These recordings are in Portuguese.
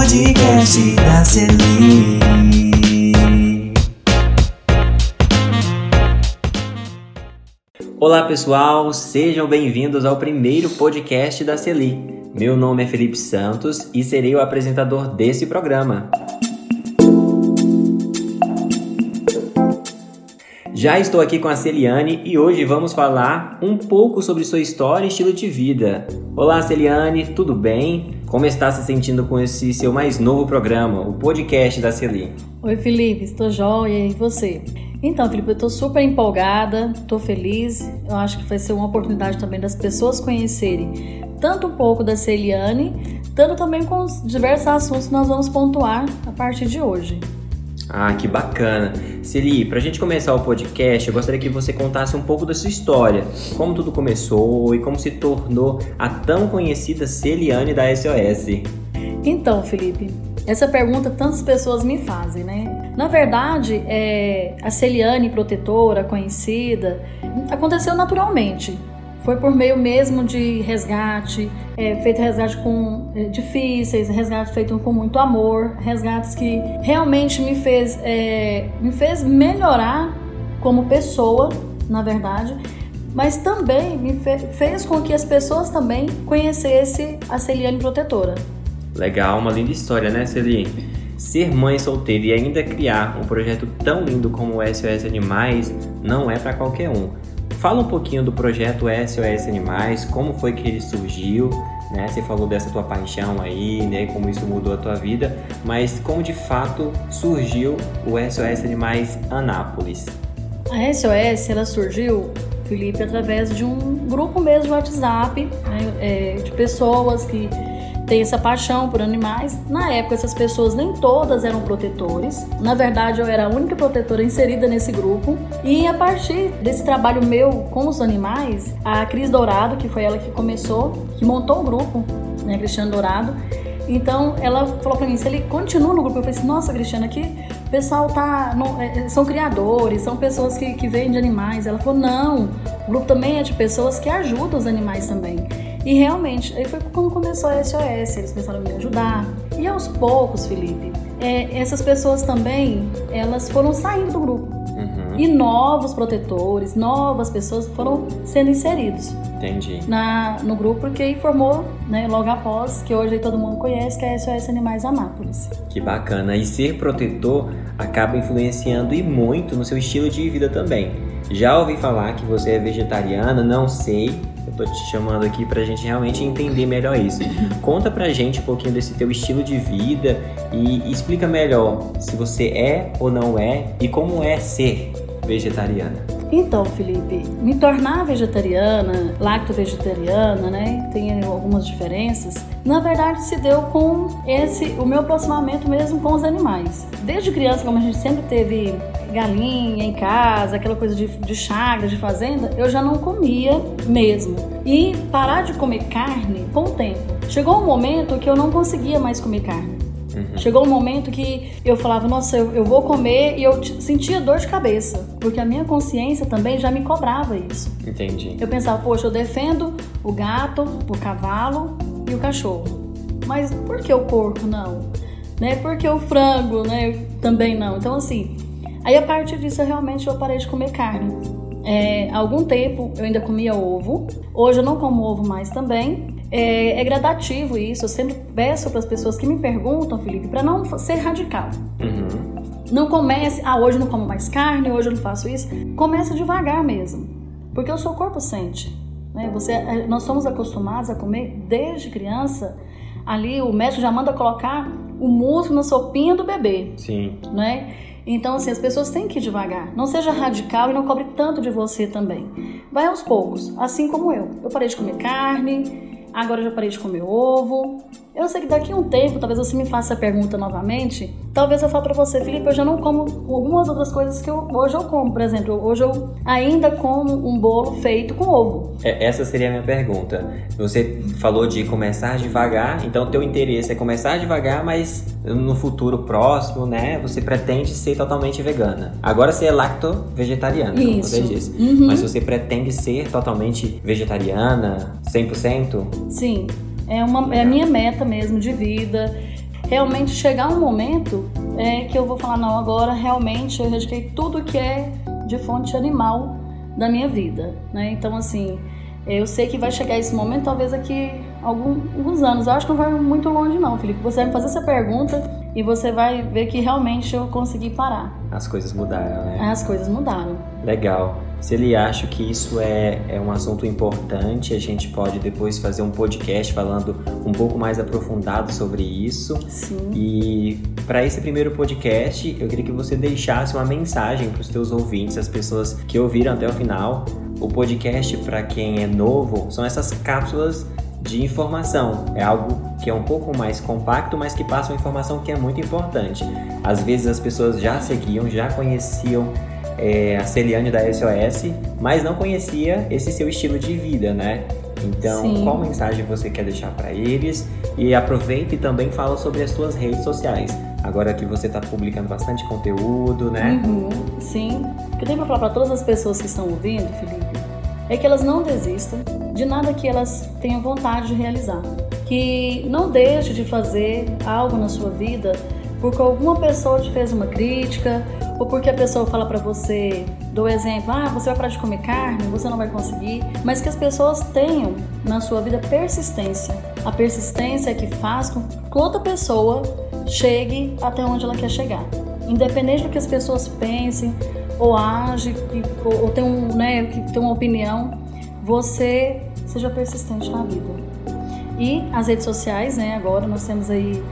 podcast da Celi. Olá pessoal, sejam bem-vindos ao primeiro podcast da Celi. Meu nome é Felipe Santos e serei o apresentador desse programa. Já estou aqui com a Celiane e hoje vamos falar um pouco sobre sua história e estilo de vida. Olá Celiane, tudo bem? Como está se sentindo com esse seu mais novo programa, o podcast da Celi? Oi Felipe, estou jóia e você? Então, Felipe, eu estou super empolgada, estou feliz. Eu acho que vai ser uma oportunidade também das pessoas conhecerem tanto um pouco da Celiane, tanto também com os diversos assuntos que nós vamos pontuar a partir de hoje. Ah, que bacana. Celi, para a gente começar o podcast, eu gostaria que você contasse um pouco da sua história, como tudo começou e como se tornou a tão conhecida Celiane da SOS. Então, Felipe, essa pergunta tantas pessoas me fazem, né? Na verdade, é, a Celiane protetora, conhecida, aconteceu naturalmente. Foi por meio mesmo de resgate, é, feito resgate com é, difíceis, resgate feito com muito amor, resgates que realmente me fez, é, me fez melhorar como pessoa, na verdade, mas também me fe fez com que as pessoas também conhecessem a Celiane protetora. Legal, uma linda história, né, Celiane? Ser mãe solteira e ainda criar um projeto tão lindo como o SOS Animais não é para qualquer um. Fala um pouquinho do projeto SOS Animais, como foi que ele surgiu, né? Você falou dessa tua paixão aí, né? Como isso mudou a tua vida, mas como de fato surgiu o SOS Animais Anápolis? A SOS ela surgiu, Felipe, através de um grupo mesmo de WhatsApp né? é, de pessoas que tem essa paixão por animais. Na época, essas pessoas nem todas eram protetores. Na verdade, eu era a única protetora inserida nesse grupo. E a partir desse trabalho meu com os animais, a Cris Dourado, que foi ela que começou, que montou o grupo, né, Cristiano Dourado. Então ela falou para mim, se ele continua no grupo, eu falei assim, nossa, Cristiana, aqui o pessoal tá. No, é, são criadores, são pessoas que, que vendem animais. Ela falou, não, o grupo também é de pessoas que ajudam os animais também. E realmente, aí foi quando começou a SOS, eles começaram a me ajudar. E aos poucos, Felipe, é, essas pessoas também, elas foram saindo do grupo. Uhum. E novos protetores, novas pessoas foram sendo inseridos. Entendi. Na, no grupo, porque aí formou, né, logo após, que hoje todo mundo conhece, que é a SOS Animais Anápolis. Que bacana. E ser protetor acaba influenciando e muito no seu estilo de vida também. Já ouvi falar que você é vegetariana, não sei, eu tô te chamando aqui pra gente realmente entender melhor isso. Conta pra gente um pouquinho desse teu estilo de vida e explica melhor se você é ou não é e como é ser vegetariana. Então, Felipe, me tornar vegetariana, lacto-vegetariana, né? Tem algumas diferenças. Na verdade, se deu com esse o meu aproximamento mesmo com os animais. Desde criança, como a gente sempre teve galinha em casa, aquela coisa de, de chaga, de fazenda, eu já não comia mesmo. E parar de comer carne com o tempo. Chegou um momento que eu não conseguia mais comer carne. Uhum. Chegou um momento que eu falava, nossa, eu, eu vou comer e eu sentia dor de cabeça, porque a minha consciência também já me cobrava isso. Entendi. Eu pensava, poxa, eu defendo o gato, o cavalo e o cachorro. Mas por que o porco não? Né? Por que o frango, né? Também não. Então, assim, aí a partir disso eu realmente eu parei de comer carne. É, há algum tempo eu ainda comia ovo. Hoje eu não como ovo mais também. É, é gradativo isso. Eu sempre peço para as pessoas que me perguntam, Felipe, para não ser radical. Uhum. Não comece, ah, hoje eu não como mais carne, hoje eu não faço isso. Comece devagar mesmo, porque o seu corpo sente. Né? Você, é, nós somos acostumados a comer desde criança. Ali o médico já manda colocar o músculo na sopinha do bebê. Sim. Né? Então, assim, as pessoas têm que ir devagar. Não seja radical e não cobre tanto de você também. Vai aos poucos, assim como eu. Eu parei de comer carne, agora eu já parei de comer ovo. Eu sei que daqui a um tempo, talvez você me faça a pergunta novamente, talvez eu fale para você, Felipe, eu já não como algumas outras coisas que eu, hoje eu como. Por exemplo, hoje eu ainda como um bolo feito com ovo. É, essa seria a minha pergunta. Você falou de começar devagar, então teu interesse é começar devagar, mas no futuro próximo, né, você pretende ser totalmente vegana. Agora você é lacto-vegetariana, como você disse. Uhum. Mas você pretende ser totalmente vegetariana, 100%? Sim. É, uma, é a minha meta mesmo de vida. realmente chegar um momento é, que eu vou falar, não, agora realmente eu erradiquei tudo que é de fonte animal da minha vida, né? Então, assim, eu sei que vai chegar esse momento, talvez aqui alguns anos. Eu acho que não vai muito longe, não, Felipe. Você vai me fazer essa pergunta e você vai ver que realmente eu consegui parar. As coisas mudaram, né? As coisas mudaram. Legal. Se ele acha que isso é, é um assunto importante, a gente pode depois fazer um podcast falando um pouco mais aprofundado sobre isso. Sim. E para esse primeiro podcast, eu queria que você deixasse uma mensagem para os teus ouvintes, as pessoas que ouviram até o final. O podcast, para quem é novo, são essas cápsulas de informação. É algo que é um pouco mais compacto, mas que passa uma informação que é muito importante. Às vezes as pessoas já seguiam, já conheciam é, a Celiane da SOS, mas não conhecia esse seu estilo de vida, né? Então, Sim. qual mensagem você quer deixar para eles? E aproveita e também fala sobre as suas redes sociais. Agora que você está publicando bastante conteúdo, né? Uhum, sim. O que eu tenho para falar para todas as pessoas que estão ouvindo, Felipe, é que elas não desistam de nada que elas tenham vontade de realizar. Que não deixe de fazer algo na sua vida porque alguma pessoa te fez uma crítica ou porque a pessoa fala para você, do exemplo, ah, você vai parar de comer carne, você não vai conseguir, mas que as pessoas tenham na sua vida persistência. A persistência é que faz com que outra pessoa chegue até onde ela quer chegar. Independente do que as pessoas pensem ou agem, ou, ou tem um, né, que tem uma opinião, você seja persistente na vida. E as redes sociais, né, agora nós temos aí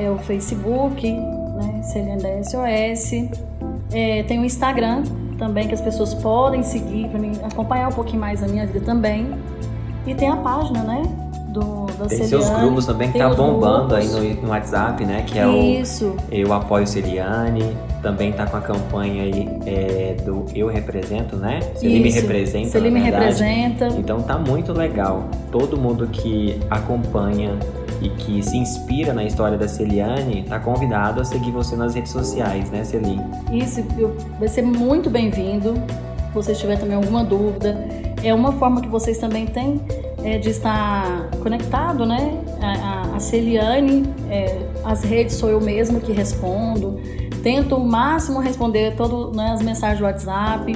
é, o Facebook, né, da SOS, é, tem o Instagram também que as pessoas podem seguir para mim acompanhar um pouquinho mais a minha vida também. E tem a página, né? Do, da Tem Celiane, seus grupos também que tem tá bombando aí grupos. no, no WhatsApp, né? Que é o Isso, Eu Apoio Celiane. Também tá com a campanha aí é, do Eu Represento, né? Celi me Isso. representa. Celi na me representa. Então tá muito legal. Todo mundo que acompanha e que se inspira na história da Celiane tá convidado a seguir você nas redes sociais, né, Celi? Isso vai ser muito bem-vindo. Se você tiver também alguma dúvida, é uma forma que vocês também têm é, de estar conectado, né? A, a, Celiane, é, as redes sou eu mesma que respondo. Tento o máximo responder todas as mensagens do WhatsApp.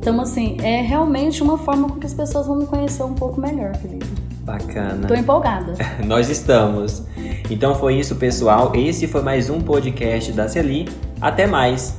Então, assim, é realmente uma forma com que as pessoas vão me conhecer um pouco melhor, Felipe. Bacana. Tô empolgada. Nós estamos. Então foi isso, pessoal. Esse foi mais um podcast da Celi. Até mais.